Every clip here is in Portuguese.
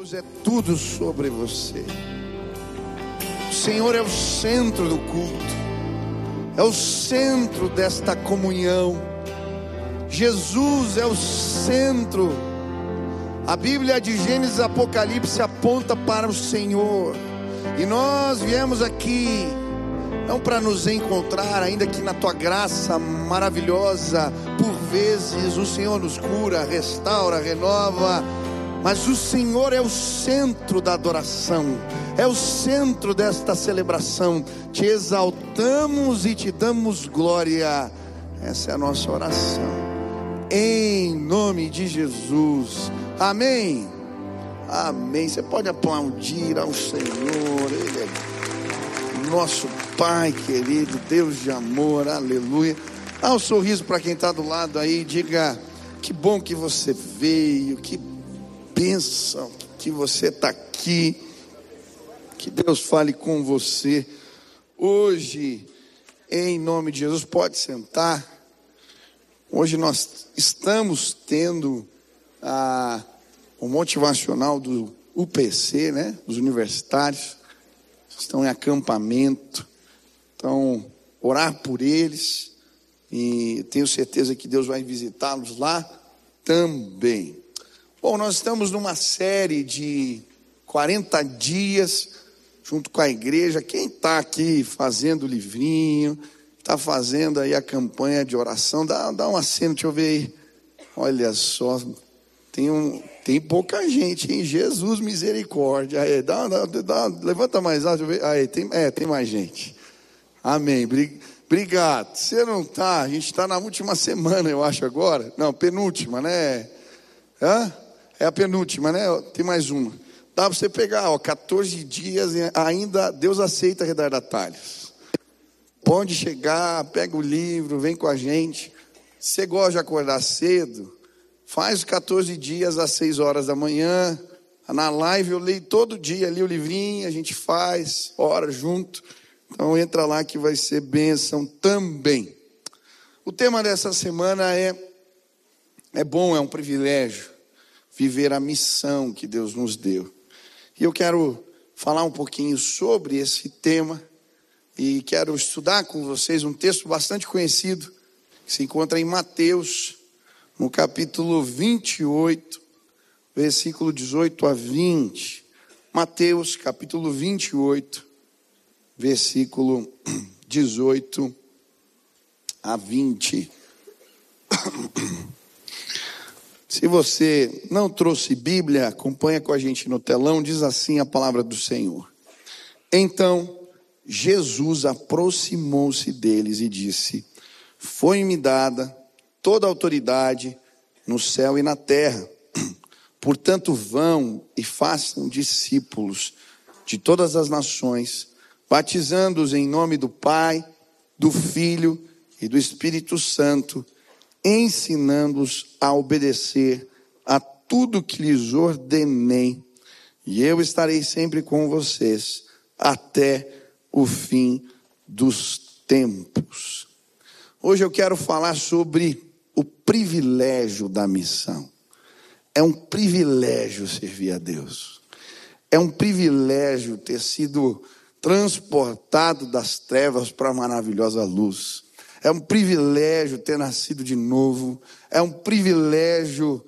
Deus é tudo sobre você. O Senhor é o centro do culto, é o centro desta comunhão. Jesus é o centro. A Bíblia de Gênesis e Apocalipse aponta para o Senhor. E nós viemos aqui não para nos encontrar, ainda que na tua graça maravilhosa, por vezes o Senhor nos cura, restaura, renova mas o Senhor é o centro da adoração, é o centro desta celebração. Te exaltamos e te damos glória. Essa é a nossa oração. Em nome de Jesus. Amém. Amém. Você pode aplaudir ao Senhor. Ele é nosso Pai querido, Deus de amor. Aleluia. Dá um sorriso para quem está do lado aí. Diga: Que bom que você veio. Que bênção que você está aqui. Que Deus fale com você hoje, em nome de Jesus. Pode sentar. Hoje nós estamos tendo a, o motivacional do UPC, né? Os universitários estão em acampamento. Então, orar por eles. E tenho certeza que Deus vai visitá-los lá também. Bom, nós estamos numa série de 40 dias junto com a igreja. Quem está aqui fazendo livrinho, está fazendo aí a campanha de oração, dá, dá um aceno, deixa eu ver aí. Olha só, tem, um, tem pouca gente, hein? Jesus misericórdia. Aí, dá, dá, dá, levanta mais alto, deixa eu ver. Aí, tem, é, tem mais gente. Amém. Obrigado. Você não está, a gente está na última semana, eu acho, agora. Não, penúltima, né? Hã? É a penúltima, né? Tem mais uma. Dá para você pegar, ó, 14 dias ainda Deus aceita retardatários. Pode chegar, pega o livro, vem com a gente. Se você gosta de acordar cedo, faz os 14 dias às 6 horas da manhã. Na live eu leio todo dia ali o livrinho, a gente faz, ora junto. Então entra lá que vai ser bênção também. O tema dessa semana é é bom, é um privilégio viver a missão que Deus nos deu. E eu quero falar um pouquinho sobre esse tema e quero estudar com vocês um texto bastante conhecido que se encontra em Mateus, no capítulo 28, versículo 18 a 20. Mateus, capítulo 28, versículo 18 a 20. Se você não trouxe Bíblia, acompanha com a gente no telão, diz assim a palavra do Senhor. Então, Jesus aproximou-se deles e disse: Foi-me dada toda a autoridade no céu e na terra. Portanto, vão e façam discípulos de todas as nações, batizando-os em nome do Pai, do Filho e do Espírito Santo ensinando-os a obedecer a tudo que lhes ordenei, e eu estarei sempre com vocês até o fim dos tempos. Hoje eu quero falar sobre o privilégio da missão. É um privilégio servir a Deus. É um privilégio ter sido transportado das trevas para a maravilhosa luz. É um privilégio ter nascido de novo. É um privilégio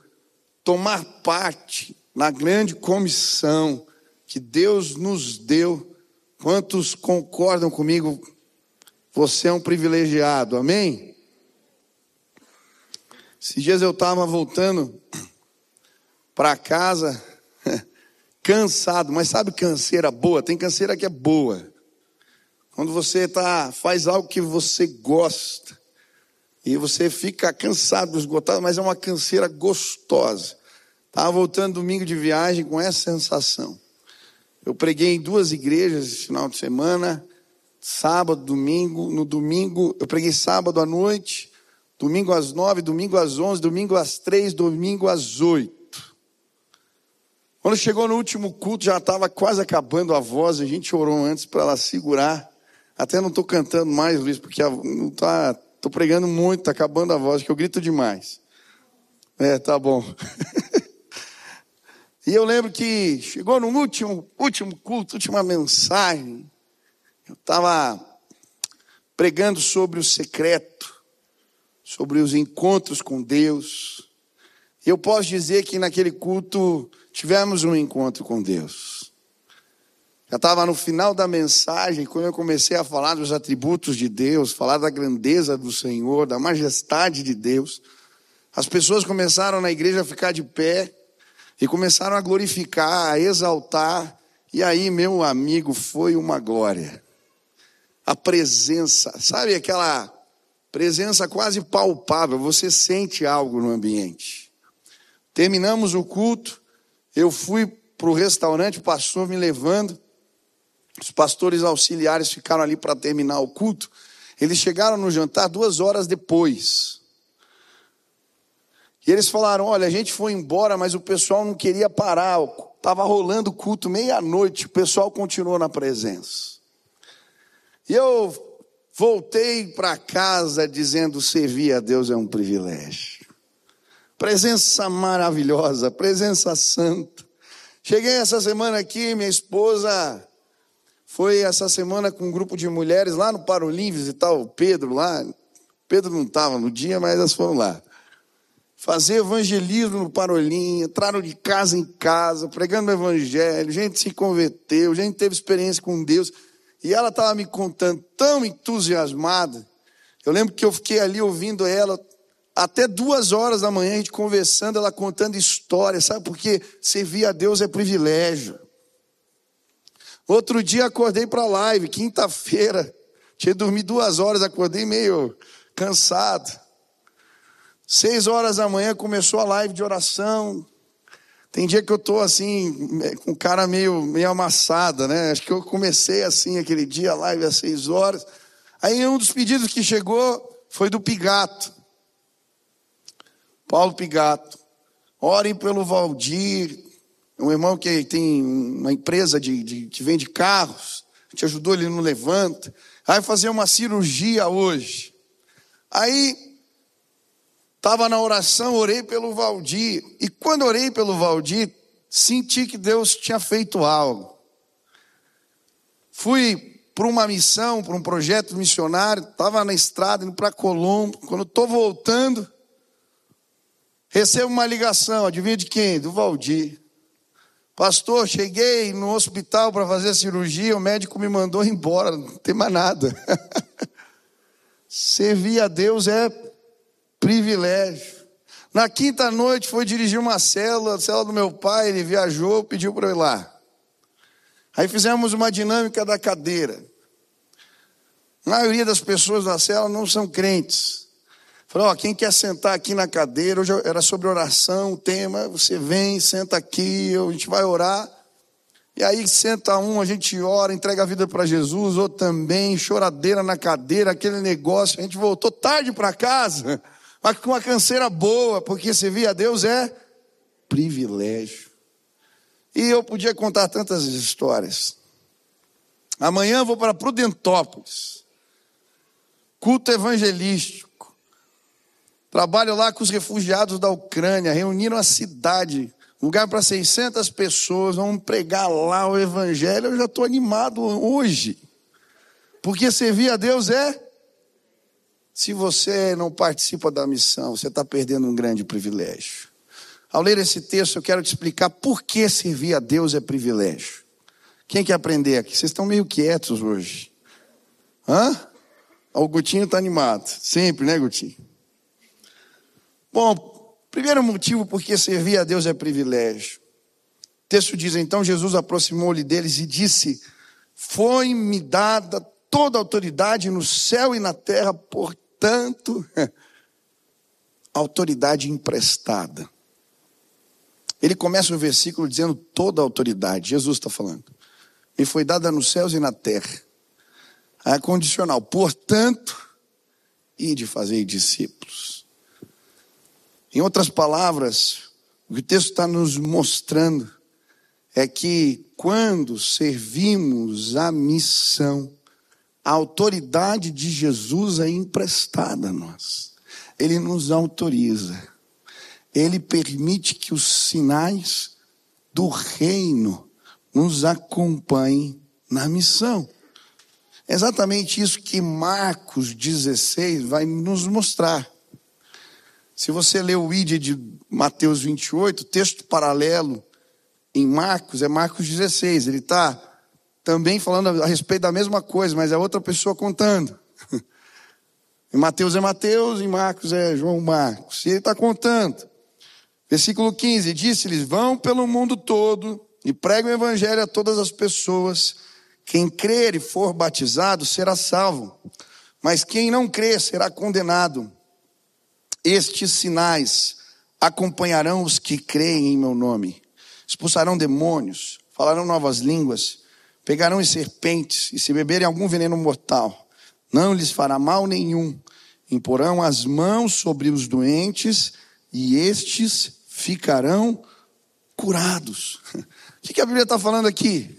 tomar parte na grande comissão que Deus nos deu. Quantos concordam comigo? Você é um privilegiado, amém? Esses dias eu estava voltando para casa, cansado, mas sabe canseira boa? Tem canseira que é boa. Quando você tá, faz algo que você gosta e você fica cansado, esgotado, mas é uma canseira gostosa. Estava voltando domingo de viagem com essa sensação. Eu preguei em duas igrejas esse final de semana, sábado, domingo. No domingo, eu preguei sábado à noite, domingo às nove, domingo às onze, domingo às três, domingo às oito. Quando chegou no último culto, já estava quase acabando a voz, a gente orou antes para ela segurar. Até não estou cantando mais, Luiz, porque não tá, estou pregando muito, está acabando a voz, que eu grito demais. É, tá bom. E eu lembro que chegou no último, último culto, última mensagem. Eu estava pregando sobre o secreto, sobre os encontros com Deus. Eu posso dizer que naquele culto tivemos um encontro com Deus. Já estava no final da mensagem, quando eu comecei a falar dos atributos de Deus, falar da grandeza do Senhor, da majestade de Deus. As pessoas começaram na igreja a ficar de pé e começaram a glorificar, a exaltar. E aí, meu amigo, foi uma glória. A presença, sabe aquela presença quase palpável, você sente algo no ambiente. Terminamos o culto, eu fui para o restaurante, o pastor me levando, os pastores auxiliares ficaram ali para terminar o culto. Eles chegaram no jantar duas horas depois. E eles falaram: olha, a gente foi embora, mas o pessoal não queria parar. Estava rolando o culto meia-noite, o pessoal continuou na presença. E eu voltei para casa dizendo: servir a Deus é um privilégio. Presença maravilhosa, presença santa. Cheguei essa semana aqui, minha esposa foi essa semana com um grupo de mulheres lá no Parolim visitar o Pedro lá. Pedro não estava no dia, mas elas foram lá fazer evangelismo no Parolim, entraram de casa em casa, pregando o evangelho, gente se converteu, gente teve experiência com Deus. E ela estava me contando tão entusiasmada. Eu lembro que eu fiquei ali ouvindo ela até duas horas da manhã, a gente conversando, ela contando histórias, sabe? Porque servir a Deus é privilégio. Outro dia acordei para a live, quinta-feira. Tinha dormido duas horas, acordei meio cansado. Seis horas da manhã começou a live de oração. Tem dia que eu tô assim, com cara meio, meio amassada, né? Acho que eu comecei assim aquele dia, a live às seis horas. Aí um dos pedidos que chegou foi do Pigato. Paulo Pigato. Orem pelo Valdir, um irmão que tem uma empresa de, de, que vende carros. Gente ajudou ele no Levanta. Aí fazer uma cirurgia hoje. Aí Estava na oração, orei pelo Valdir. E quando orei pelo Valdir, senti que Deus tinha feito algo. Fui para uma missão, para um projeto missionário, estava na estrada indo para Colombo. Quando estou voltando, recebo uma ligação, adivinha de quem? Do Valdir. Pastor, cheguei no hospital para fazer a cirurgia, o médico me mandou embora, não tem mais nada. Servir a Deus é privilégio. Na quinta noite foi dirigir uma célula, a célula do meu pai, ele viajou, pediu para eu ir lá. Aí fizemos uma dinâmica da cadeira. A maioria das pessoas da célula não são crentes. Falou, ó, quem quer sentar aqui na cadeira, hoje era sobre oração, o tema, você vem, senta aqui, a gente vai orar. E aí senta um, a gente ora, entrega a vida para Jesus, outro também, choradeira na cadeira, aquele negócio. A gente voltou tarde para casa mas com uma canseira boa, porque servir a Deus é privilégio. E eu podia contar tantas histórias. Amanhã vou para Prudentópolis, culto evangelístico. Trabalho lá com os refugiados da Ucrânia, reuniram a cidade, lugar para 600 pessoas, vamos pregar lá o evangelho. Eu já estou animado hoje, porque servir a Deus é se você não participa da missão, você está perdendo um grande privilégio. Ao ler esse texto, eu quero te explicar por que servir a Deus é privilégio. Quem quer aprender aqui? Vocês estão meio quietos hoje. Hã? O Gutinho está animado. Sempre, né, Gutinho? Bom, primeiro motivo por que servir a Deus é privilégio. O texto diz: Então Jesus aproximou-lhe deles e disse: Foi-me dada toda a autoridade no céu e na terra, por portanto, autoridade emprestada. Ele começa o versículo dizendo toda a autoridade, Jesus está falando. Me foi dada nos céus e na terra. É condicional. Portanto, e de fazer discípulos. Em outras palavras, o que o texto está nos mostrando é que quando servimos a missão, a autoridade de Jesus é emprestada a nós. Ele nos autoriza. Ele permite que os sinais do reino nos acompanhem na missão. É exatamente isso que Marcos 16 vai nos mostrar. Se você ler o ID de Mateus 28, texto paralelo em Marcos é Marcos 16. Ele está também falando a respeito da mesma coisa, mas é outra pessoa contando. Em Mateus é Mateus, em Marcos é João Marcos. E ele está contando. Versículo 15: Disse-lhes: Vão pelo mundo todo e pregam o evangelho a todas as pessoas. Quem crer e for batizado será salvo, mas quem não crer será condenado. Estes sinais acompanharão os que creem em meu nome. Expulsarão demônios, falarão novas línguas, pegarão em serpentes, e se beberem algum veneno mortal, não lhes fará mal nenhum. Imporão as mãos sobre os doentes, e estes ficarão curados. O que a Bíblia está falando aqui?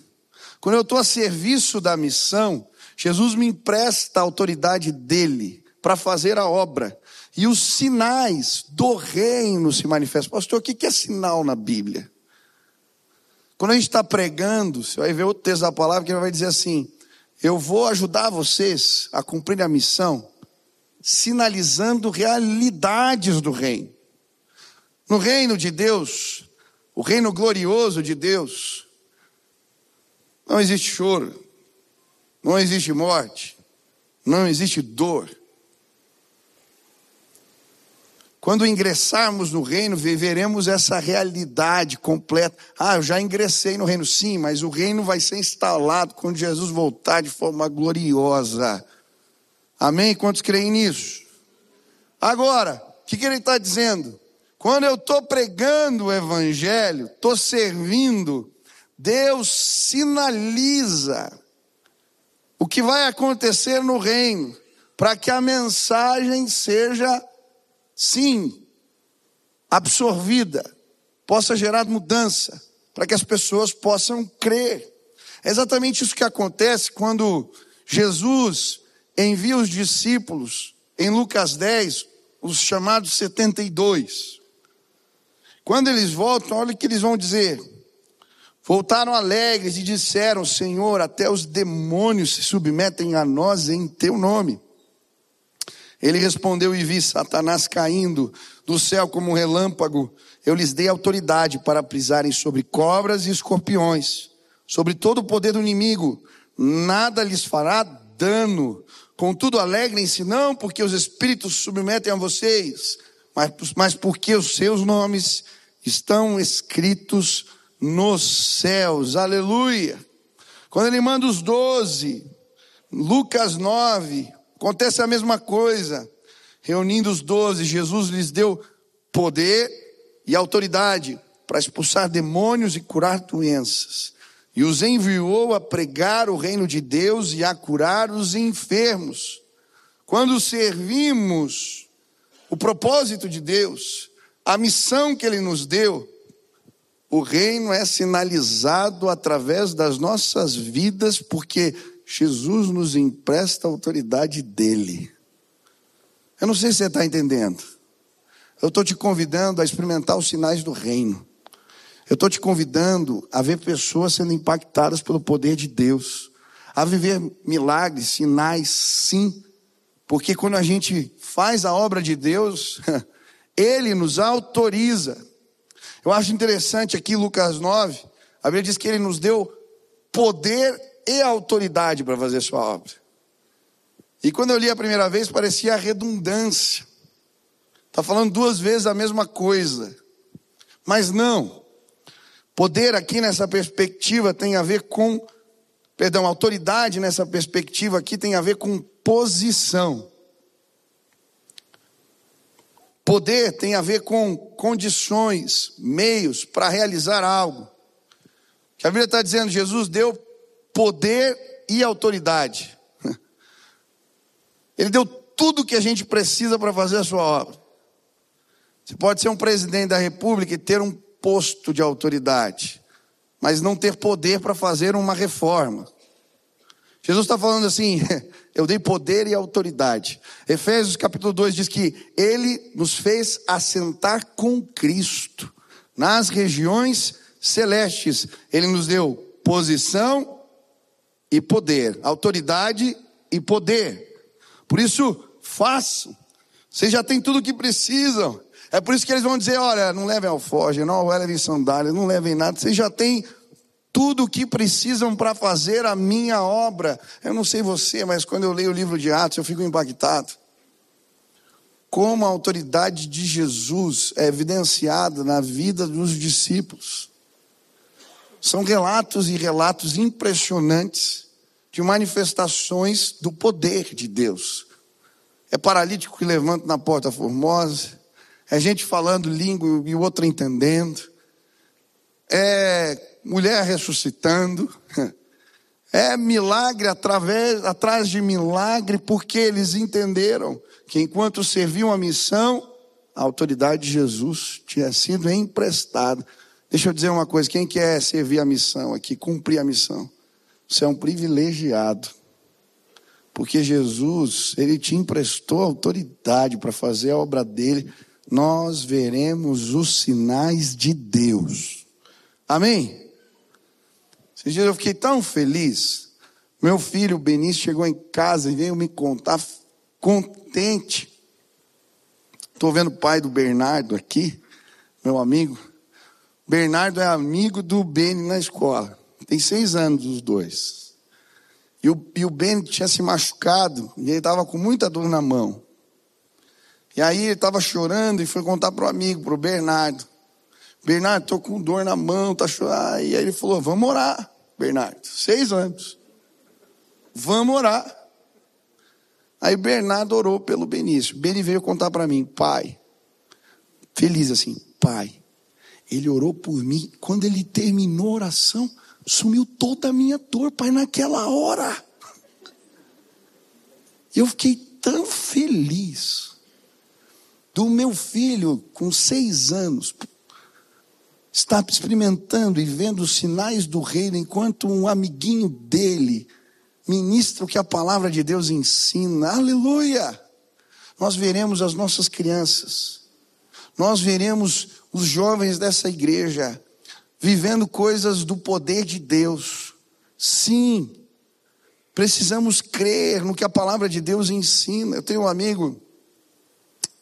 Quando eu estou a serviço da missão, Jesus me empresta a autoridade dele para fazer a obra. E os sinais do reino se manifestam. Pastor, o que é sinal na Bíblia? Quando a gente está pregando, você vai ver outro texto da palavra que vai dizer assim: Eu vou ajudar vocês a cumprir a missão, sinalizando realidades do reino. No reino de Deus, o reino glorioso de Deus, não existe choro, não existe morte, não existe dor. Quando ingressarmos no reino, viveremos essa realidade completa. Ah, eu já ingressei no reino, sim, mas o reino vai ser instalado quando Jesus voltar de forma gloriosa. Amém? Quantos creem nisso? Agora, o que, que ele está dizendo? Quando eu estou pregando o evangelho, estou servindo, Deus sinaliza o que vai acontecer no reino, para que a mensagem seja sim, absorvida, possa gerar mudança, para que as pessoas possam crer. É exatamente isso que acontece quando Jesus envia os discípulos em Lucas 10, os chamados 72. Quando eles voltam, olha o que eles vão dizer. Voltaram alegres e disseram: Senhor, até os demônios se submetem a nós em teu nome. Ele respondeu e vi Satanás caindo do céu como um relâmpago. Eu lhes dei autoridade para pisarem sobre cobras e escorpiões, sobre todo o poder do inimigo. Nada lhes fará dano. Contudo, alegrem-se não porque os espíritos submetem a vocês, mas, mas porque os seus nomes estão escritos nos céus. Aleluia. Quando ele manda os doze, Lucas 9, Acontece a mesma coisa. Reunindo os doze, Jesus lhes deu poder e autoridade para expulsar demônios e curar doenças. E os enviou a pregar o reino de Deus e a curar os enfermos. Quando servimos o propósito de Deus, a missão que Ele nos deu, o reino é sinalizado através das nossas vidas, porque Jesus nos empresta a autoridade dele. Eu não sei se você está entendendo. Eu estou te convidando a experimentar os sinais do reino. Eu estou te convidando a ver pessoas sendo impactadas pelo poder de Deus, a viver milagres, sinais, sim, porque quando a gente faz a obra de Deus, Ele nos autoriza. Eu acho interessante aqui Lucas 9, a Bíblia diz que Ele nos deu poder e autoridade para fazer sua obra. E quando eu li a primeira vez, parecia redundância. Está falando duas vezes a mesma coisa. Mas não. Poder aqui nessa perspectiva tem a ver com, perdão, autoridade nessa perspectiva aqui tem a ver com posição. Poder tem a ver com condições, meios para realizar algo. Que a Bíblia está dizendo, Jesus deu poder e autoridade. Ele deu tudo o que a gente precisa para fazer a sua obra. Você pode ser um presidente da república e ter um posto de autoridade, mas não ter poder para fazer uma reforma. Jesus está falando assim: eu dei poder e autoridade. Efésios capítulo 2 diz que ele nos fez assentar com Cristo nas regiões celestes. Ele nos deu posição e poder, autoridade e poder. Por isso, façam. Vocês já têm tudo o que precisam. É por isso que eles vão dizer: olha, não levem alforje, não levem sandália, não levem nada. Vocês já têm tudo o que precisam para fazer a minha obra. Eu não sei você, mas quando eu leio o livro de Atos, eu fico impactado. Como a autoridade de Jesus é evidenciada na vida dos discípulos. São relatos e relatos impressionantes de manifestações do poder de Deus. É paralítico que levanta na porta formosa, é gente falando língua e o outro entendendo, é mulher ressuscitando, é milagre através, atrás de milagre, porque eles entenderam que enquanto serviam a missão, a autoridade de Jesus tinha sido emprestada. Deixa eu dizer uma coisa: quem quer servir a missão aqui, cumprir a missão, você é um privilegiado. Porque Jesus, ele te emprestou autoridade para fazer a obra dele. Nós veremos os sinais de Deus. Amém? Esses dias eu fiquei tão feliz. Meu filho, Benício, chegou em casa e veio me contar contente. Estou vendo o pai do Bernardo aqui, meu amigo. Bernardo é amigo do Beni na escola. Tem seis anos os dois. E o, e o Beni tinha se machucado e ele estava com muita dor na mão. E aí ele estava chorando e foi contar para o amigo, para o Bernardo. Bernardo, estou com dor na mão, tá chorando. E aí ele falou: vamos orar. Bernardo, seis anos. Vamos orar. Aí Bernardo orou pelo Benício. Beni veio contar para mim, pai, feliz assim, pai, ele orou por mim. Quando ele terminou a oração, sumiu toda a minha dor, pai, naquela hora. Eu fiquei tão feliz do meu filho com seis anos, está experimentando e vendo os sinais do reino, enquanto um amiguinho dele ministra o que a palavra de Deus ensina. Aleluia! Nós veremos as nossas crianças, nós veremos os jovens dessa igreja vivendo coisas do poder de Deus. Sim, precisamos crer no que a palavra de Deus ensina. Eu tenho um amigo,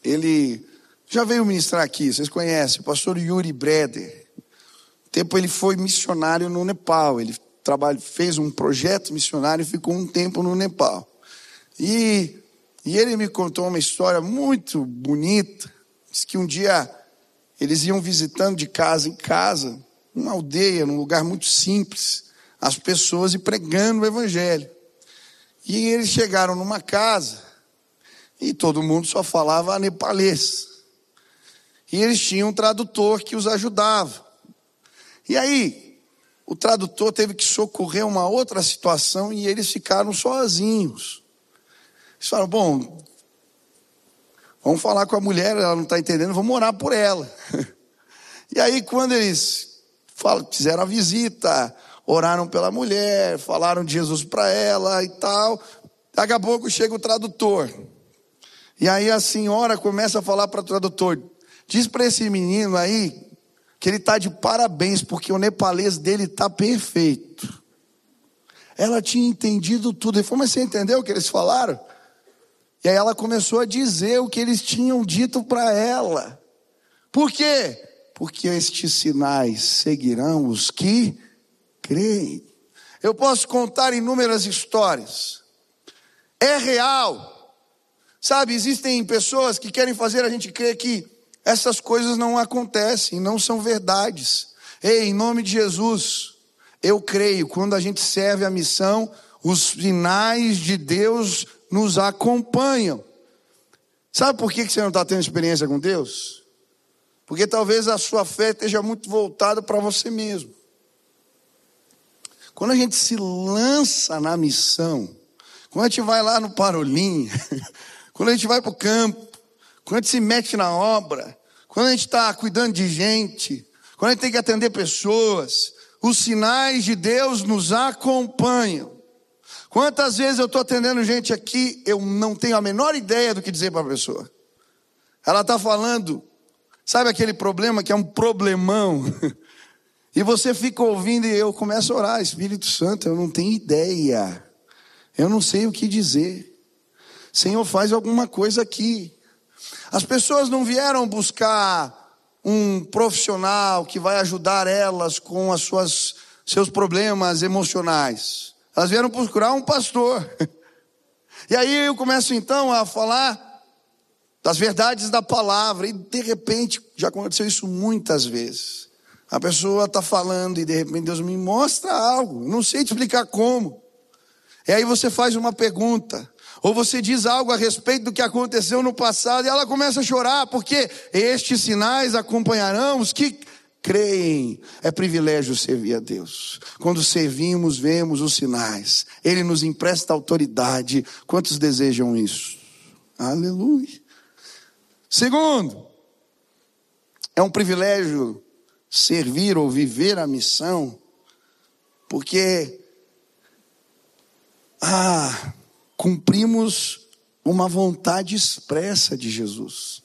ele já veio ministrar aqui, vocês conhecem, o pastor Yuri Breder tempo ele foi missionário no Nepal. Ele trabalha, fez um projeto missionário e ficou um tempo no Nepal. E, e ele me contou uma história muito bonita. Diz que um dia eles iam visitando de casa em casa, uma aldeia, num lugar muito simples, as pessoas e pregando o evangelho. E eles chegaram numa casa e todo mundo só falava nepalês. E eles tinham um tradutor que os ajudava. E aí, o tradutor teve que socorrer uma outra situação e eles ficaram sozinhos. Eles falaram: bom, vamos falar com a mulher, ela não está entendendo, vamos orar por ela. E aí, quando eles fizeram a visita, oraram pela mulher, falaram de Jesus para ela e tal, daqui a pouco chega o tradutor. E aí a senhora começa a falar para o tradutor: diz para esse menino aí que ele está de parabéns, porque o nepalês dele está perfeito. Ela tinha entendido tudo. Ele falou, mas você entendeu o que eles falaram? E aí ela começou a dizer o que eles tinham dito para ela. Por quê? Porque estes sinais seguirão os que creem. Eu posso contar inúmeras histórias. É real. Sabe, existem pessoas que querem fazer a gente crer que essas coisas não acontecem, não são verdades. Ei, em nome de Jesus, eu creio, quando a gente serve a missão, os sinais de Deus nos acompanham. Sabe por que você não está tendo experiência com Deus? Porque talvez a sua fé esteja muito voltada para você mesmo. Quando a gente se lança na missão, quando a gente vai lá no Parolim, quando a gente vai para o campo, quando a gente se mete na obra, quando a gente está cuidando de gente, quando a gente tem que atender pessoas, os sinais de Deus nos acompanham. Quantas vezes eu estou atendendo gente aqui, eu não tenho a menor ideia do que dizer para a pessoa. Ela está falando, sabe aquele problema que é um problemão? E você fica ouvindo e eu começo a orar, Espírito Santo, eu não tenho ideia. Eu não sei o que dizer. Senhor, faz alguma coisa aqui. As pessoas não vieram buscar um profissional que vai ajudar elas com as suas seus problemas emocionais. Elas vieram procurar um pastor. E aí eu começo então a falar das verdades da palavra e de repente já aconteceu isso muitas vezes. A pessoa está falando e de repente Deus me mostra algo, não sei te explicar como. E aí você faz uma pergunta, ou você diz algo a respeito do que aconteceu no passado e ela começa a chorar, porque estes sinais acompanharão os que creem. É privilégio servir a Deus. Quando servimos, vemos os sinais. Ele nos empresta autoridade. Quantos desejam isso? Aleluia. Segundo, é um privilégio servir ou viver a missão, porque ah, cumprimos uma vontade expressa de Jesus.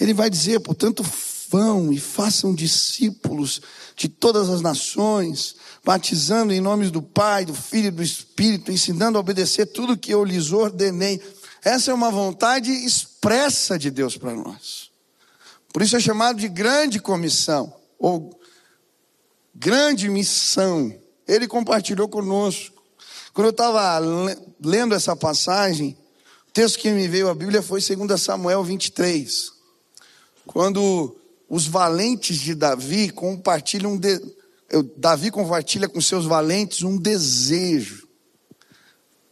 Ele vai dizer, portanto, vão e façam discípulos de todas as nações, batizando em nome do Pai, do Filho e do Espírito, ensinando a obedecer tudo que eu lhes ordenei. Essa é uma vontade expressa de Deus para nós. Por isso é chamado de grande comissão, ou grande missão. Ele compartilhou conosco. Quando eu estava lendo essa passagem, o texto que me veio à Bíblia foi 2 Samuel 23. Quando os valentes de Davi compartilham, de, Davi compartilha com seus valentes um desejo.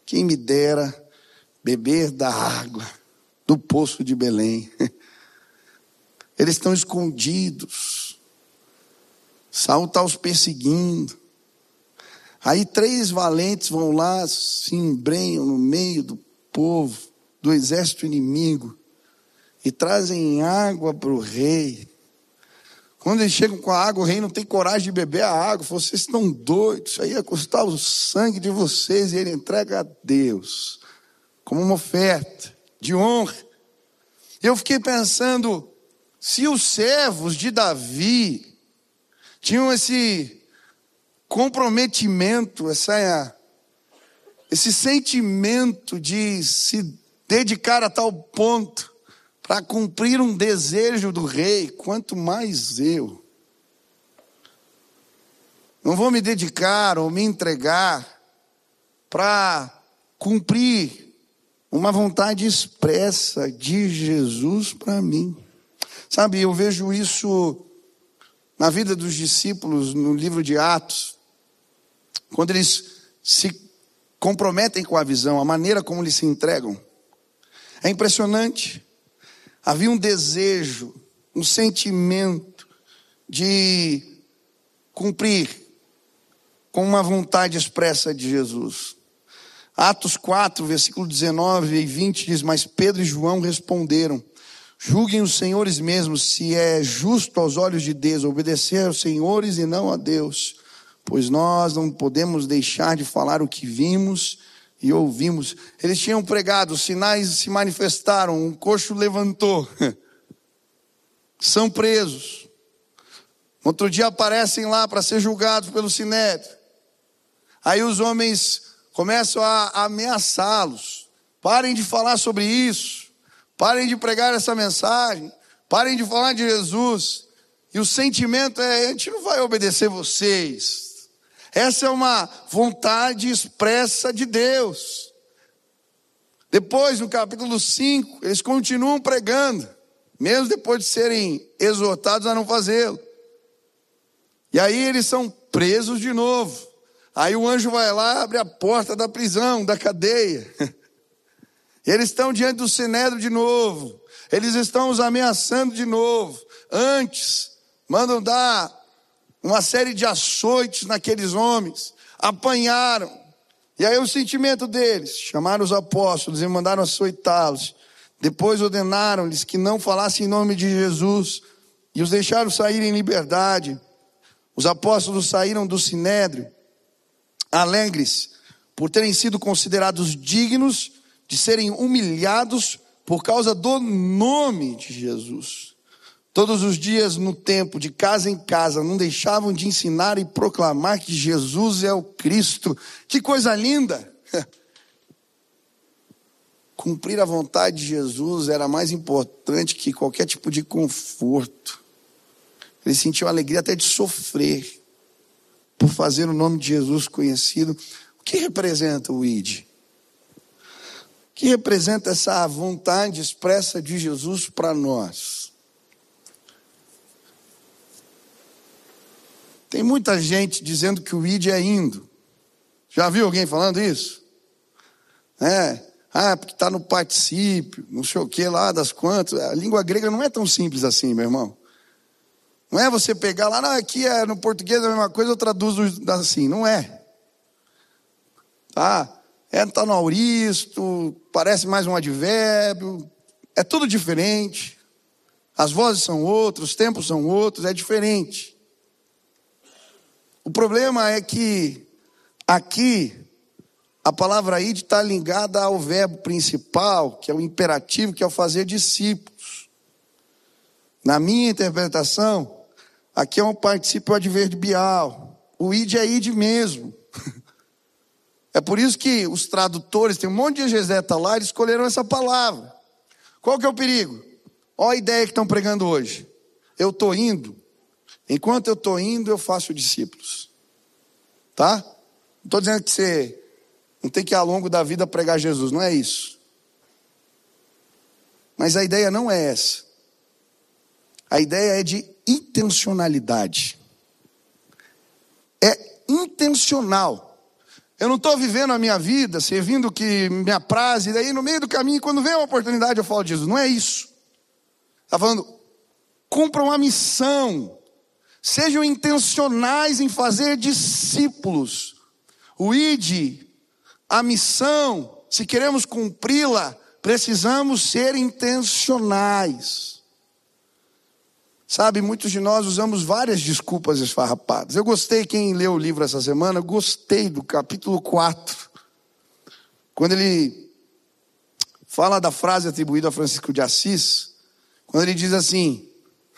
Quem me dera beber da água do poço de Belém. Eles estão escondidos. Saul está os perseguindo. Aí três valentes vão lá, se embrenham no meio do povo, do exército inimigo, e trazem água para o rei. Quando eles chegam com a água, o rei não tem coragem de beber a água. Vocês estão doidos, isso aí ia custar o sangue de vocês, e ele entrega a Deus, como uma oferta de honra. Eu fiquei pensando, se os servos de Davi tinham esse comprometimento, essa, esse sentimento de se dedicar a tal ponto para cumprir um desejo do rei, quanto mais eu. Não vou me dedicar ou me entregar para cumprir uma vontade expressa de Jesus para mim. Sabe, eu vejo isso na vida dos discípulos no livro de Atos quando eles se comprometem com a visão, a maneira como eles se entregam. É impressionante. Havia um desejo, um sentimento de cumprir com uma vontade expressa de Jesus. Atos 4, versículo 19 e 20 diz: Mas Pedro e João responderam: Julguem os senhores mesmos se é justo aos olhos de Deus obedecer aos senhores e não a Deus pois nós não podemos deixar de falar o que vimos e ouvimos. Eles tinham pregado, os sinais se manifestaram, um coxo levantou. São presos. Outro dia aparecem lá para ser julgados pelo sinédrio. Aí os homens começam a ameaçá-los. Parem de falar sobre isso. Parem de pregar essa mensagem. Parem de falar de Jesus. E o sentimento é: a gente não vai obedecer vocês. Essa é uma vontade expressa de Deus. Depois, no capítulo 5, eles continuam pregando, mesmo depois de serem exortados a não fazê-lo. E aí eles são presos de novo. Aí o anjo vai lá, abre a porta da prisão, da cadeia. Eles estão diante do sinédrio de novo. Eles estão os ameaçando de novo. Antes, mandam dar uma série de açoites naqueles homens, apanharam. E aí o sentimento deles, chamaram os apóstolos e mandaram açoitá-los. Depois ordenaram-lhes que não falassem em nome de Jesus e os deixaram sair em liberdade. Os apóstolos saíram do sinédrio alegres por terem sido considerados dignos de serem humilhados por causa do nome de Jesus. Todos os dias no tempo, de casa em casa, não deixavam de ensinar e proclamar que Jesus é o Cristo. Que coisa linda! Cumprir a vontade de Jesus era mais importante que qualquer tipo de conforto. Eles sentiam alegria até de sofrer por fazer o nome de Jesus conhecido. O que representa o ID? O que representa essa vontade expressa de Jesus para nós? Tem muita gente dizendo que o ID é indo. Já viu alguém falando isso? É. Ah, porque está no particípio, não sei o que lá das quantas. A língua grega não é tão simples assim, meu irmão. Não é você pegar lá, não, aqui é no português é a mesma coisa, eu traduzo assim. Não é. Tá? É, tá auristo, parece mais um advérbio. É tudo diferente. As vozes são outras, os tempos são outros, é diferente. O problema é que aqui a palavra id está ligada ao verbo principal, que é o imperativo, que é o fazer discípulos. Na minha interpretação, aqui é um particípio adverbial. O id é id mesmo. É por isso que os tradutores, tem um monte de exegeta lá, eles escolheram essa palavra. Qual que é o perigo? Olha a ideia que estão pregando hoje. Eu estou indo, enquanto eu estou indo, eu faço discípulos. Tá? Não estou dizendo que você não tem que ao longo da vida pregar Jesus, não é isso. Mas a ideia não é essa. A ideia é de intencionalidade. É intencional. Eu não estou vivendo a minha vida servindo que me apraz, e daí no meio do caminho, quando vem uma oportunidade, eu falo de Jesus. Não é isso. Está falando, cumpram a missão, sejam intencionais em fazer discípulos. O ID a missão, se queremos cumpri-la, precisamos ser intencionais. Sabe, muitos de nós usamos várias desculpas esfarrapadas. Eu gostei, quem leu o livro essa semana, gostei do capítulo 4. Quando ele fala da frase atribuída a Francisco de Assis, quando ele diz assim: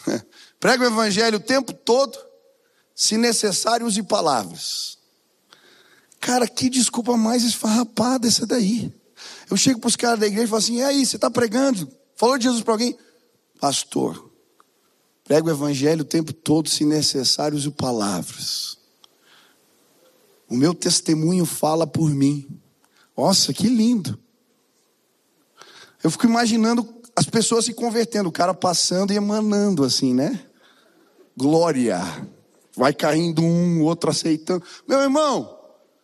prega o evangelho o tempo todo, se necessário use palavras. Cara, que desculpa mais esfarrapada essa daí. Eu chego para os caras da igreja e falo assim: e aí, você está pregando? Falou de Jesus para alguém? Pastor, prego o evangelho o tempo todo, se necessário, use palavras. O meu testemunho fala por mim. Nossa, que lindo. Eu fico imaginando as pessoas se convertendo, o cara passando e emanando assim, né? Glória. Vai caindo um, outro aceitando. Meu irmão,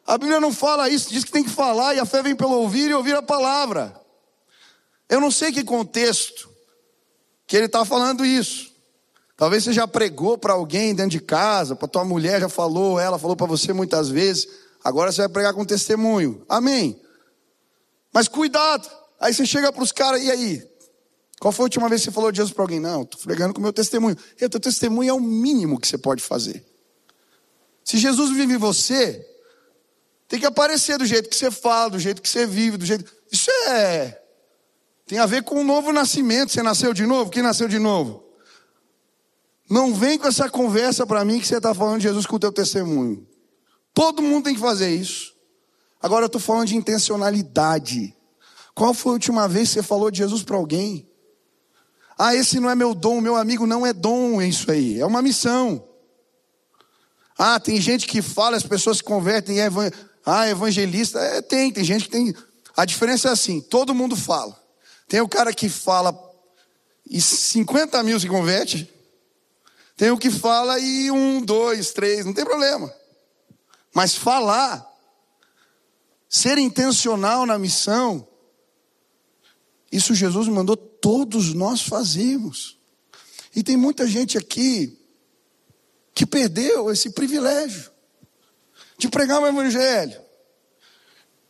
a Bíblia não fala isso, diz que tem que falar e a fé vem pelo ouvir e ouvir a palavra. Eu não sei que contexto que ele está falando isso. Talvez você já pregou para alguém dentro de casa, para tua mulher já falou, ela falou para você muitas vezes. Agora você vai pregar com testemunho. Amém. Mas cuidado. Aí você chega para os caras, e aí? Qual foi a última vez que você falou de Jesus para alguém? Não, estou pregando com o meu testemunho. E o teu testemunho é o mínimo que você pode fazer. Se Jesus vive em você, tem que aparecer do jeito que você fala, do jeito que você vive, do jeito. Isso é. Tem a ver com um novo nascimento. Você nasceu de novo? Quem nasceu de novo? Não vem com essa conversa para mim que você está falando de Jesus com o teu testemunho. Todo mundo tem que fazer isso. Agora eu estou falando de intencionalidade. Qual foi a última vez que você falou de Jesus para alguém? Ah, esse não é meu dom, meu amigo, não é dom isso aí, é uma missão. Ah, tem gente que fala, as pessoas se convertem em evangelho. Ah, evangelista. É, tem, tem gente que tem. A diferença é assim: todo mundo fala. Tem o cara que fala e 50 mil se converte. Tem o que fala e um, dois, três, não tem problema. Mas falar, ser intencional na missão, isso Jesus mandou todos nós fazermos. E tem muita gente aqui que perdeu esse privilégio de pregar o Evangelho,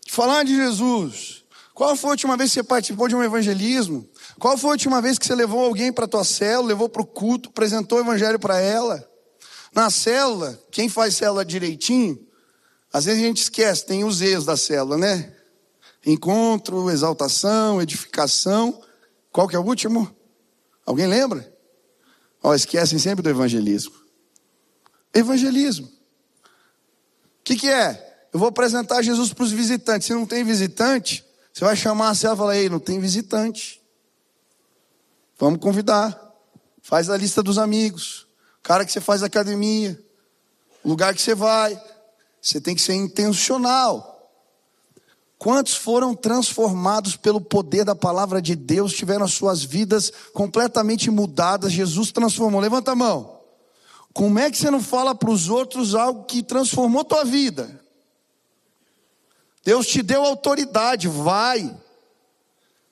de falar de Jesus. Qual foi a última vez que você participou de um evangelismo? Qual foi a última vez que você levou alguém para a tua célula, levou para o culto, apresentou o Evangelho para ela? Na célula, quem faz célula direitinho, às vezes a gente esquece, tem os ex da célula, né? Encontro, exaltação, edificação. Qual que é o último? Alguém lembra? Ó, esquecem sempre do evangelismo. Evangelismo. O que, que é? Eu vou apresentar Jesus para os visitantes. Se não tem visitante, você vai chamar a cela e falar: Ei, não tem visitante. Vamos convidar. Faz a lista dos amigos. Cara que você faz academia. Lugar que você vai. Você tem que ser intencional. Quantos foram transformados pelo poder da palavra de Deus, tiveram as suas vidas completamente mudadas? Jesus transformou. Levanta a mão. Como é que você não fala para os outros algo que transformou tua vida? Deus te deu autoridade, vai.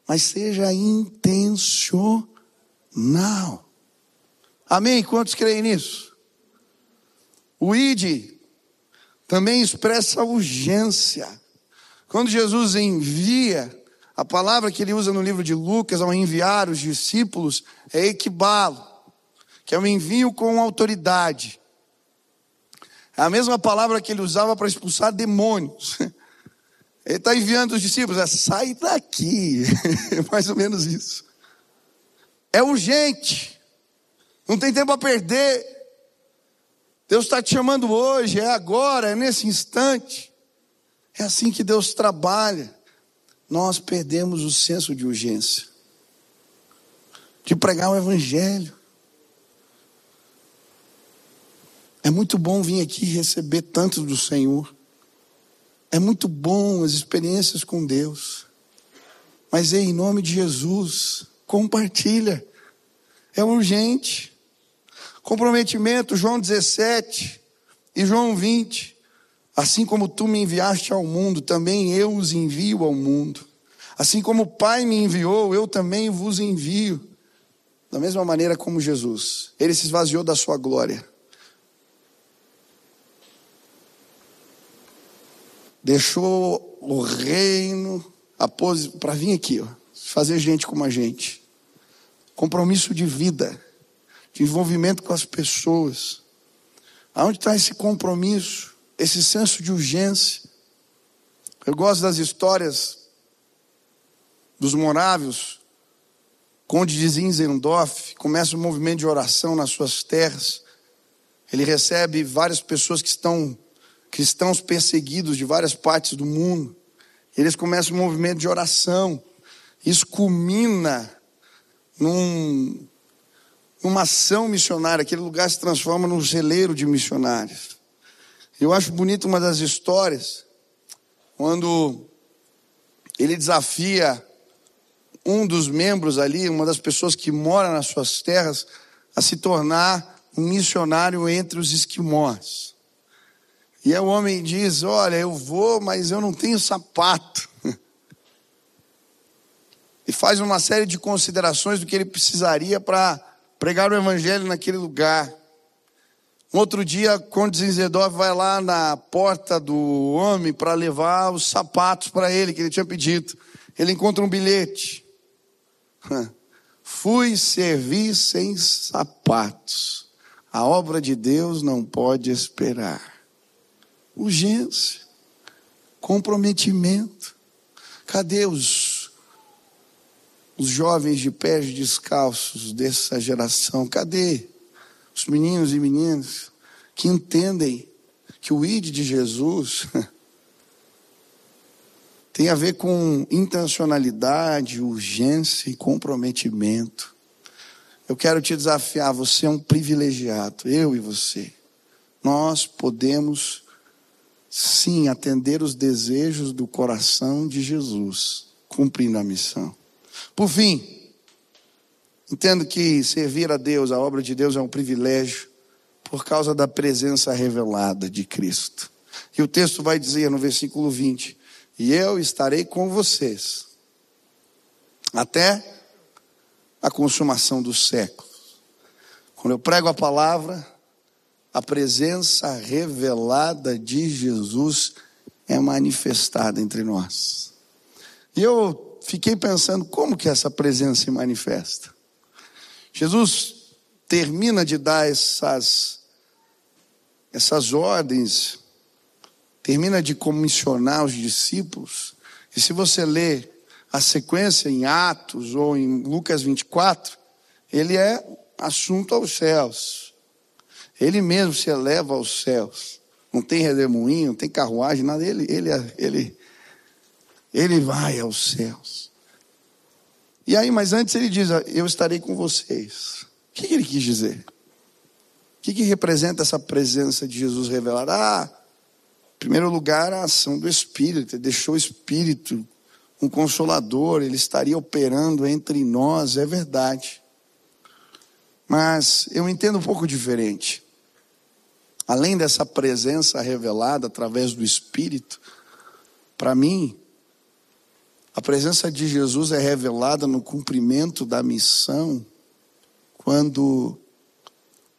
Mas seja intencional. Amém? Quantos creem nisso? O ID também expressa urgência. Quando Jesus envia, a palavra que ele usa no livro de Lucas ao enviar os discípulos é equibalo, que é um envio com autoridade. É a mesma palavra que ele usava para expulsar demônios. Ele está enviando os discípulos, é sai daqui, é mais ou menos isso. É urgente, não tem tempo a perder. Deus está te chamando hoje, é agora, é nesse instante. É assim que Deus trabalha. Nós perdemos o senso de urgência de pregar o Evangelho. É muito bom vir aqui receber tanto do Senhor. É muito bom as experiências com Deus. Mas em nome de Jesus, compartilha. É urgente. Comprometimento, João 17 e João 20. Assim como tu me enviaste ao mundo, também eu os envio ao mundo. Assim como o Pai me enviou, eu também vos envio. Da mesma maneira como Jesus, ele se esvaziou da sua glória. Deixou o reino para vir aqui, ó, fazer gente como a gente. Compromisso de vida, de envolvimento com as pessoas. Aonde está esse compromisso? Esse senso de urgência. Eu gosto das histórias dos morávios. Conde de Zinzendorf começa um movimento de oração nas suas terras. Ele recebe várias pessoas que estão cristãos perseguidos de várias partes do mundo. Eles começam um movimento de oração. Isso culmina num, numa ação missionária. Aquele lugar se transforma num celeiro de missionários. Eu acho bonito uma das histórias, quando ele desafia um dos membros ali, uma das pessoas que mora nas suas terras, a se tornar um missionário entre os esquimós. E aí o homem diz: Olha, eu vou, mas eu não tenho sapato. E faz uma série de considerações do que ele precisaria para pregar o evangelho naquele lugar. Um outro dia, Conde Zinzedorf vai lá na porta do homem para levar os sapatos para ele, que ele tinha pedido. Ele encontra um bilhete. Fui servir sem sapatos. A obra de Deus não pode esperar. Urgência, comprometimento. Cadê os, os jovens de pés descalços dessa geração? Cadê? Os meninos e meninas que entendem que o ID de Jesus tem a ver com intencionalidade, urgência e comprometimento. Eu quero te desafiar, você é um privilegiado, eu e você. Nós podemos sim atender os desejos do coração de Jesus, cumprindo a missão. Por fim, Entendo que servir a Deus, a obra de Deus é um privilégio por causa da presença revelada de Cristo. E o texto vai dizer no versículo 20: E eu estarei com vocês até a consumação dos séculos. Quando eu prego a palavra, a presença revelada de Jesus é manifestada entre nós. E eu fiquei pensando como que essa presença se manifesta. Jesus termina de dar essas, essas ordens, termina de comissionar os discípulos, e se você ler a sequência em Atos ou em Lucas 24, ele é assunto aos céus. Ele mesmo se eleva aos céus. Não tem redemoinho, não tem carruagem, nada. Ele, ele, ele, ele vai aos céus. E aí, mas antes ele diz: Eu estarei com vocês. O que ele quis dizer? O que, que representa essa presença de Jesus revelada? Ah, em primeiro lugar, a ação do Espírito. Ele deixou o Espírito, um consolador, ele estaria operando entre nós, é verdade. Mas eu entendo um pouco diferente. Além dessa presença revelada através do Espírito, para mim, a presença de Jesus é revelada no cumprimento da missão quando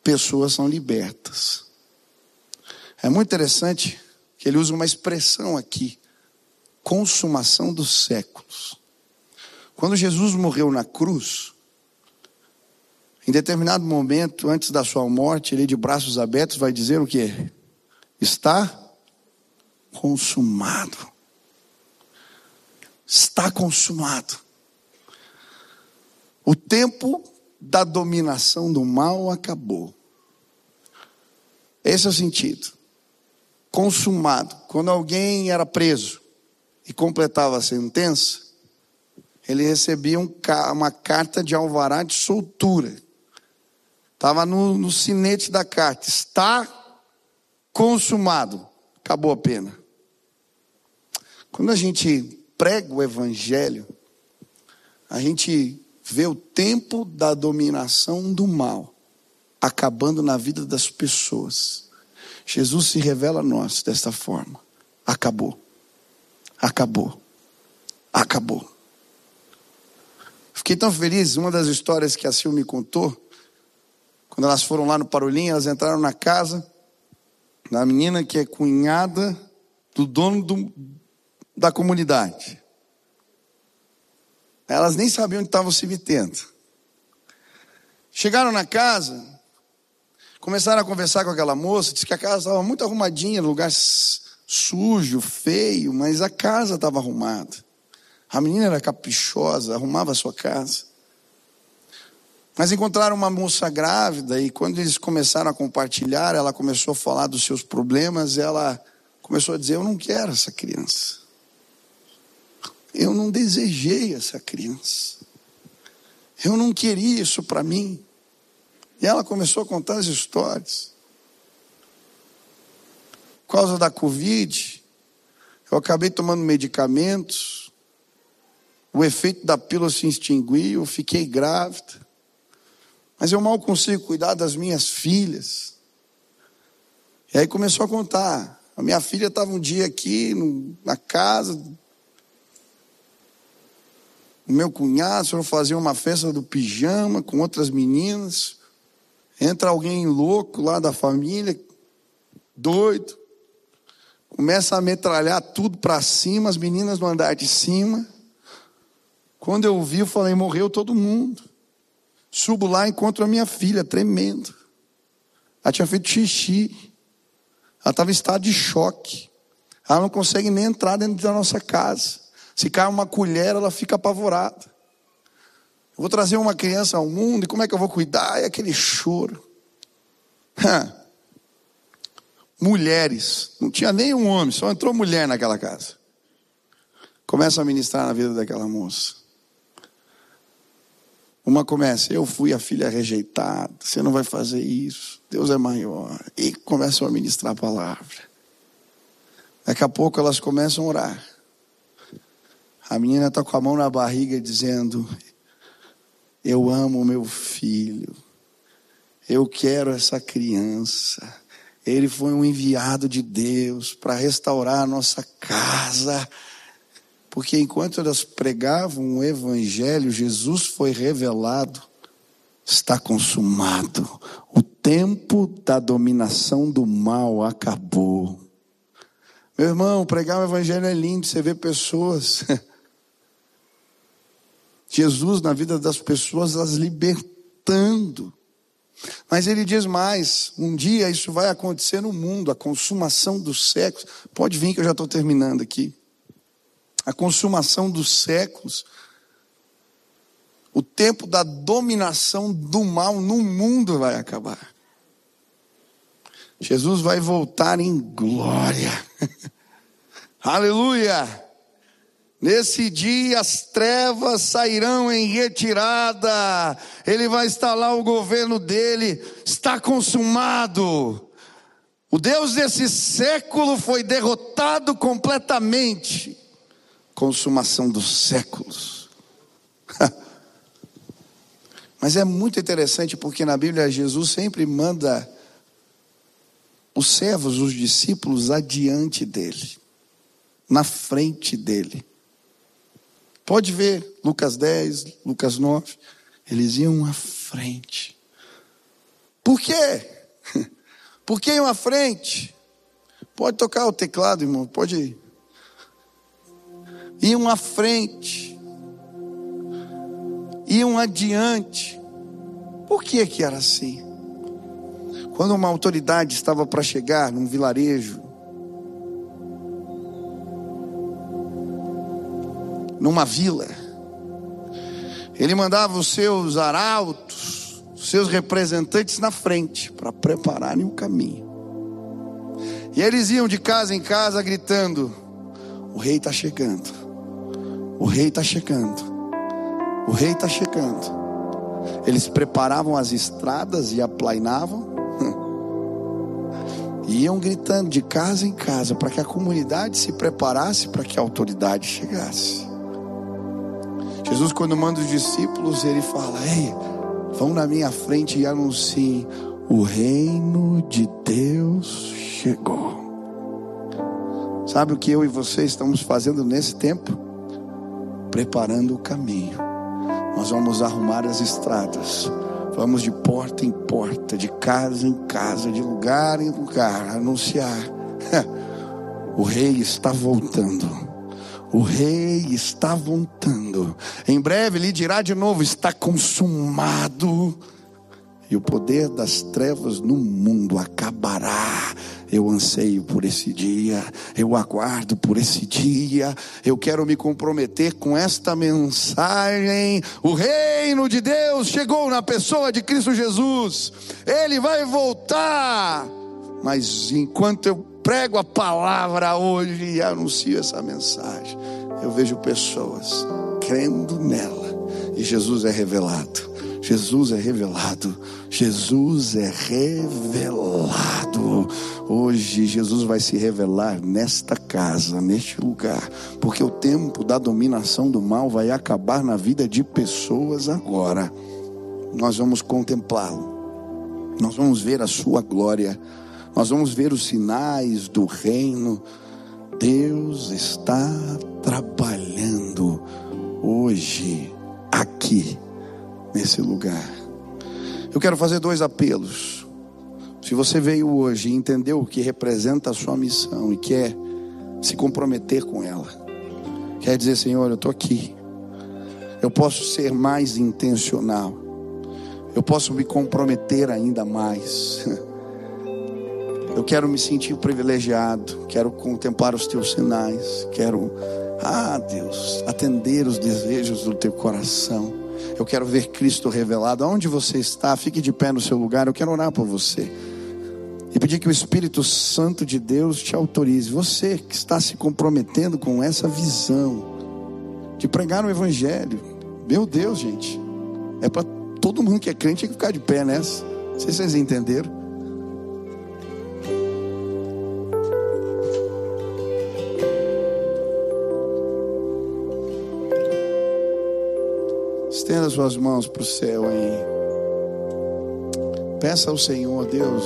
pessoas são libertas. É muito interessante que ele usa uma expressão aqui: consumação dos séculos. Quando Jesus morreu na cruz, em determinado momento, antes da sua morte, ele de braços abertos vai dizer o que? Está consumado. Está consumado. O tempo da dominação do mal acabou. Esse é o sentido. Consumado. Quando alguém era preso e completava a sentença, ele recebia um, uma carta de alvará de soltura. Estava no, no sinete da carta. Está consumado. Acabou a pena. Quando a gente prega o evangelho, a gente vê o tempo da dominação do mal acabando na vida das pessoas. Jesus se revela a nós desta forma. Acabou. Acabou. Acabou. Fiquei tão feliz, uma das histórias que a Sil me contou, quando elas foram lá no Parolim, elas entraram na casa da menina que é cunhada do dono do, da comunidade. Elas nem sabiam onde estavam se metendo. Chegaram na casa, começaram a conversar com aquela moça, disse que a casa estava muito arrumadinha, lugar sujo, feio, mas a casa estava arrumada. A menina era caprichosa, arrumava a sua casa. Mas encontraram uma moça grávida e quando eles começaram a compartilhar, ela começou a falar dos seus problemas, ela começou a dizer: Eu não quero essa criança. Eu não desejei essa criança. Eu não queria isso para mim. E ela começou a contar as histórias. Por causa da Covid, eu acabei tomando medicamentos. O efeito da pílula se extinguiu, eu fiquei grávida. Mas eu mal consigo cuidar das minhas filhas. E aí começou a contar. A minha filha estava um dia aqui na casa, o meu cunhado, foram fazer uma festa do pijama com outras meninas. Entra alguém louco lá da família, doido. Começa a metralhar tudo para cima, as meninas no andar de cima. Quando eu vi, eu falei: morreu todo mundo. Subo lá encontro a minha filha, tremendo. Ela tinha feito xixi. Ela estava em estado de choque. Ela não consegue nem entrar dentro da nossa casa. Se cai uma colher, ela fica apavorada. Eu vou trazer uma criança ao mundo e como é que eu vou cuidar? É aquele choro. Mulheres, não tinha nenhum homem, só entrou mulher naquela casa. Começa a ministrar na vida daquela moça. Uma começa, eu fui a filha rejeitada, você não vai fazer isso, Deus é maior. E começam a ministrar a palavra. Daqui a pouco elas começam a orar. A menina está com a mão na barriga dizendo: Eu amo meu filho, eu quero essa criança. Ele foi um enviado de Deus para restaurar a nossa casa. Porque enquanto elas pregavam o Evangelho, Jesus foi revelado, está consumado. O tempo da dominação do mal acabou. Meu irmão, pregar o Evangelho é lindo, você vê pessoas Jesus na vida das pessoas, as libertando. Mas ele diz mais: um dia isso vai acontecer no mundo, a consumação dos séculos. Pode vir que eu já estou terminando aqui. A consumação dos séculos. O tempo da dominação do mal no mundo vai acabar. Jesus vai voltar em glória. Aleluia! Nesse dia as trevas sairão em retirada, ele vai instalar o governo dele, está consumado. O Deus desse século foi derrotado completamente. Consumação dos séculos. Mas é muito interessante porque na Bíblia Jesus sempre manda os servos, os discípulos, adiante dele, na frente dele. Pode ver, Lucas 10, Lucas 9, eles iam à frente. Por quê? Por que iam à frente? Pode tocar o teclado, irmão, pode ir. Iam à frente. Iam adiante. Por que que era assim? Quando uma autoridade estava para chegar num vilarejo, numa vila, ele mandava os seus arautos, os seus representantes na frente para prepararem o caminho. E eles iam de casa em casa gritando: O rei está chegando, o rei está chegando, o rei está chegando. Eles preparavam as estradas e aplainavam iam gritando de casa em casa para que a comunidade se preparasse para que a autoridade chegasse. Jesus, quando manda os discípulos, ele fala: Ei, vão na minha frente e anunciem: o reino de Deus chegou. Sabe o que eu e você estamos fazendo nesse tempo? Preparando o caminho. Nós vamos arrumar as estradas Vamos de porta em porta, de casa em casa, de lugar em lugar, anunciar: o rei está voltando. O rei está voltando. Em breve lhe dirá de novo: está consumado. E o poder das trevas no mundo acabará eu anseio por esse dia, eu aguardo por esse dia, eu quero me comprometer com esta mensagem. O reino de Deus chegou na pessoa de Cristo Jesus, ele vai voltar. Mas enquanto eu prego a palavra hoje e anuncio essa mensagem, eu vejo pessoas crendo nela e Jesus é revelado. Jesus é revelado. Jesus é revelado. Hoje Jesus vai se revelar nesta casa, neste lugar, porque o tempo da dominação do mal vai acabar na vida de pessoas agora. Nós vamos contemplá-lo. Nós vamos ver a sua glória. Nós vamos ver os sinais do reino. Deus está trabalhando hoje aqui nesse lugar. Eu quero fazer dois apelos. Se você veio hoje e entendeu o que representa a sua missão e quer se comprometer com ela, quer dizer, Senhor, eu estou aqui. Eu posso ser mais intencional. Eu posso me comprometer ainda mais. Eu quero me sentir privilegiado. Quero contemplar os teus sinais. Quero, ah, Deus, atender os desejos do teu coração. Eu quero ver Cristo revelado. Aonde você está, fique de pé no seu lugar. Eu quero orar por você. E pedir que o Espírito Santo de Deus te autorize. Você que está se comprometendo com essa visão de pregar o Evangelho. Meu Deus, gente. É para todo mundo que é crente que ficar de pé nessa. Não sei se vocês entenderam. Estenda suas mãos para o céu aí. Peça ao Senhor, Deus,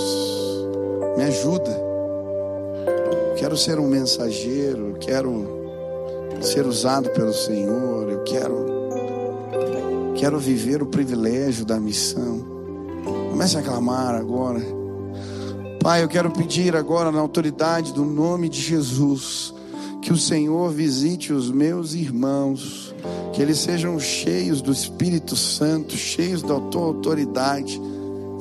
me ajuda. Quero ser um mensageiro, quero ser usado pelo Senhor, eu quero quero viver o privilégio da missão. Comece a clamar agora. Pai, eu quero pedir agora na autoridade do nome de Jesus que o Senhor visite os meus irmãos que eles sejam cheios do Espírito Santo, cheios da tua autoridade,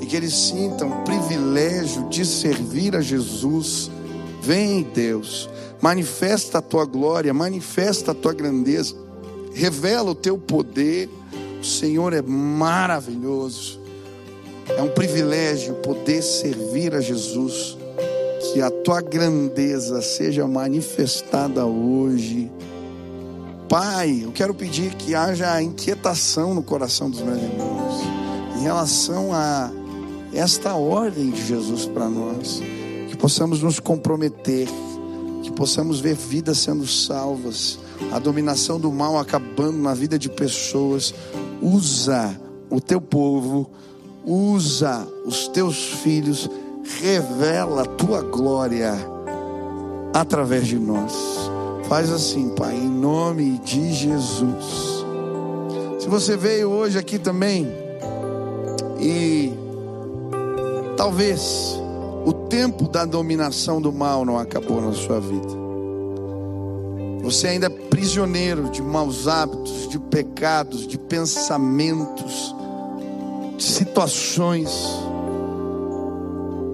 e que eles sintam o privilégio de servir a Jesus. Vem, Deus, manifesta a tua glória, manifesta a tua grandeza, revela o teu poder, O Senhor é maravilhoso. É um privilégio poder servir a Jesus. Que a tua grandeza seja manifestada hoje. Pai, eu quero pedir que haja inquietação no coração dos meus irmãos em relação a esta ordem de Jesus para nós. Que possamos nos comprometer, que possamos ver vidas sendo salvas, a dominação do mal acabando na vida de pessoas. Usa o teu povo, usa os teus filhos, revela a tua glória através de nós. Faz assim, Pai, em nome de Jesus. Se você veio hoje aqui também e talvez o tempo da dominação do mal não acabou na sua vida. Você ainda é prisioneiro de maus hábitos, de pecados, de pensamentos, de situações.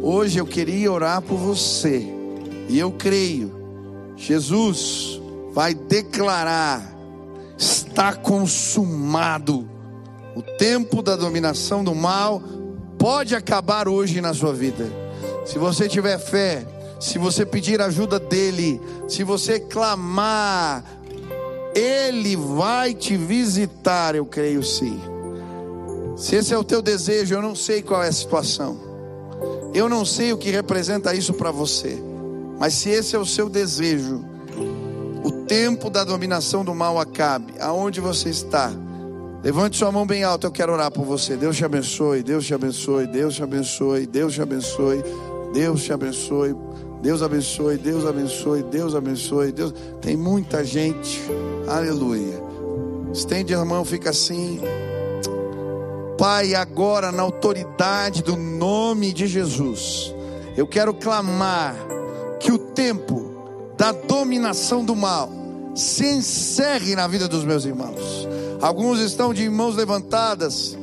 Hoje eu queria orar por você, e eu creio, Jesus vai declarar: está consumado. O tempo da dominação do mal pode acabar hoje na sua vida. Se você tiver fé, se você pedir ajuda dele, se você clamar, ele vai te visitar, eu creio sim. Se esse é o teu desejo, eu não sei qual é a situação. Eu não sei o que representa isso para você. Mas se esse é o seu desejo, o tempo da dominação do mal acabe. Aonde você está? Levante sua mão bem alta, eu quero orar por você. Deus te abençoe, Deus te abençoe, Deus te abençoe, Deus te abençoe. Deus te abençoe. Deus abençoe, Deus abençoe, Deus abençoe. Deus tem muita gente. Aleluia. Estende a mão, fica assim. Pai, agora na autoridade do nome de Jesus, eu quero clamar que o tempo da dominação do mal se encerre na vida dos meus irmãos. Alguns estão de mãos levantadas,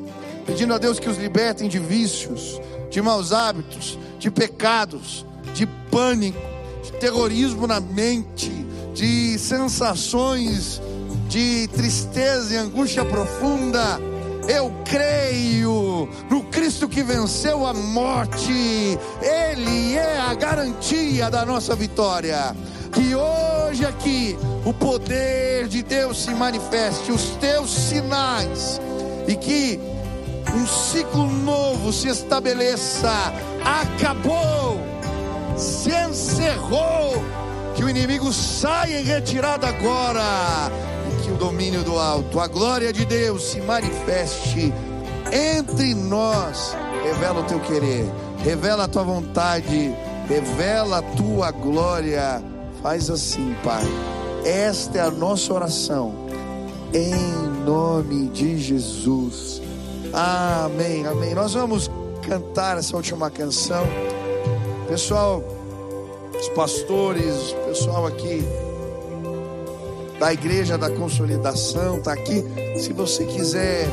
pedindo a Deus que os libertem de vícios, de maus hábitos, de pecados, de pânico, de terrorismo na mente, de sensações de tristeza e angústia profunda. Eu creio no Cristo que venceu a morte, Ele é a garantia da nossa vitória. Que hoje aqui o poder de Deus se manifeste, os teus sinais, e que um ciclo novo se estabeleça. Acabou, se encerrou. Que o inimigo saia em retirada agora. O domínio do alto, a glória de Deus se manifeste entre nós. Revela o teu querer, revela a tua vontade, revela a tua glória. Faz assim, Pai. Esta é a nossa oração. Em nome de Jesus. Amém, amém. Nós vamos cantar essa última canção. Pessoal, os pastores, o pessoal aqui da Igreja da Consolidação está aqui. Se você quiser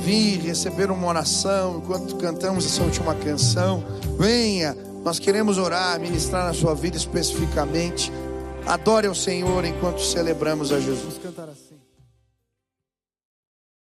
vir receber uma oração enquanto cantamos essa última canção, venha. Nós queremos orar, ministrar na sua vida especificamente. Adore ao Senhor enquanto celebramos a Jesus. Assim.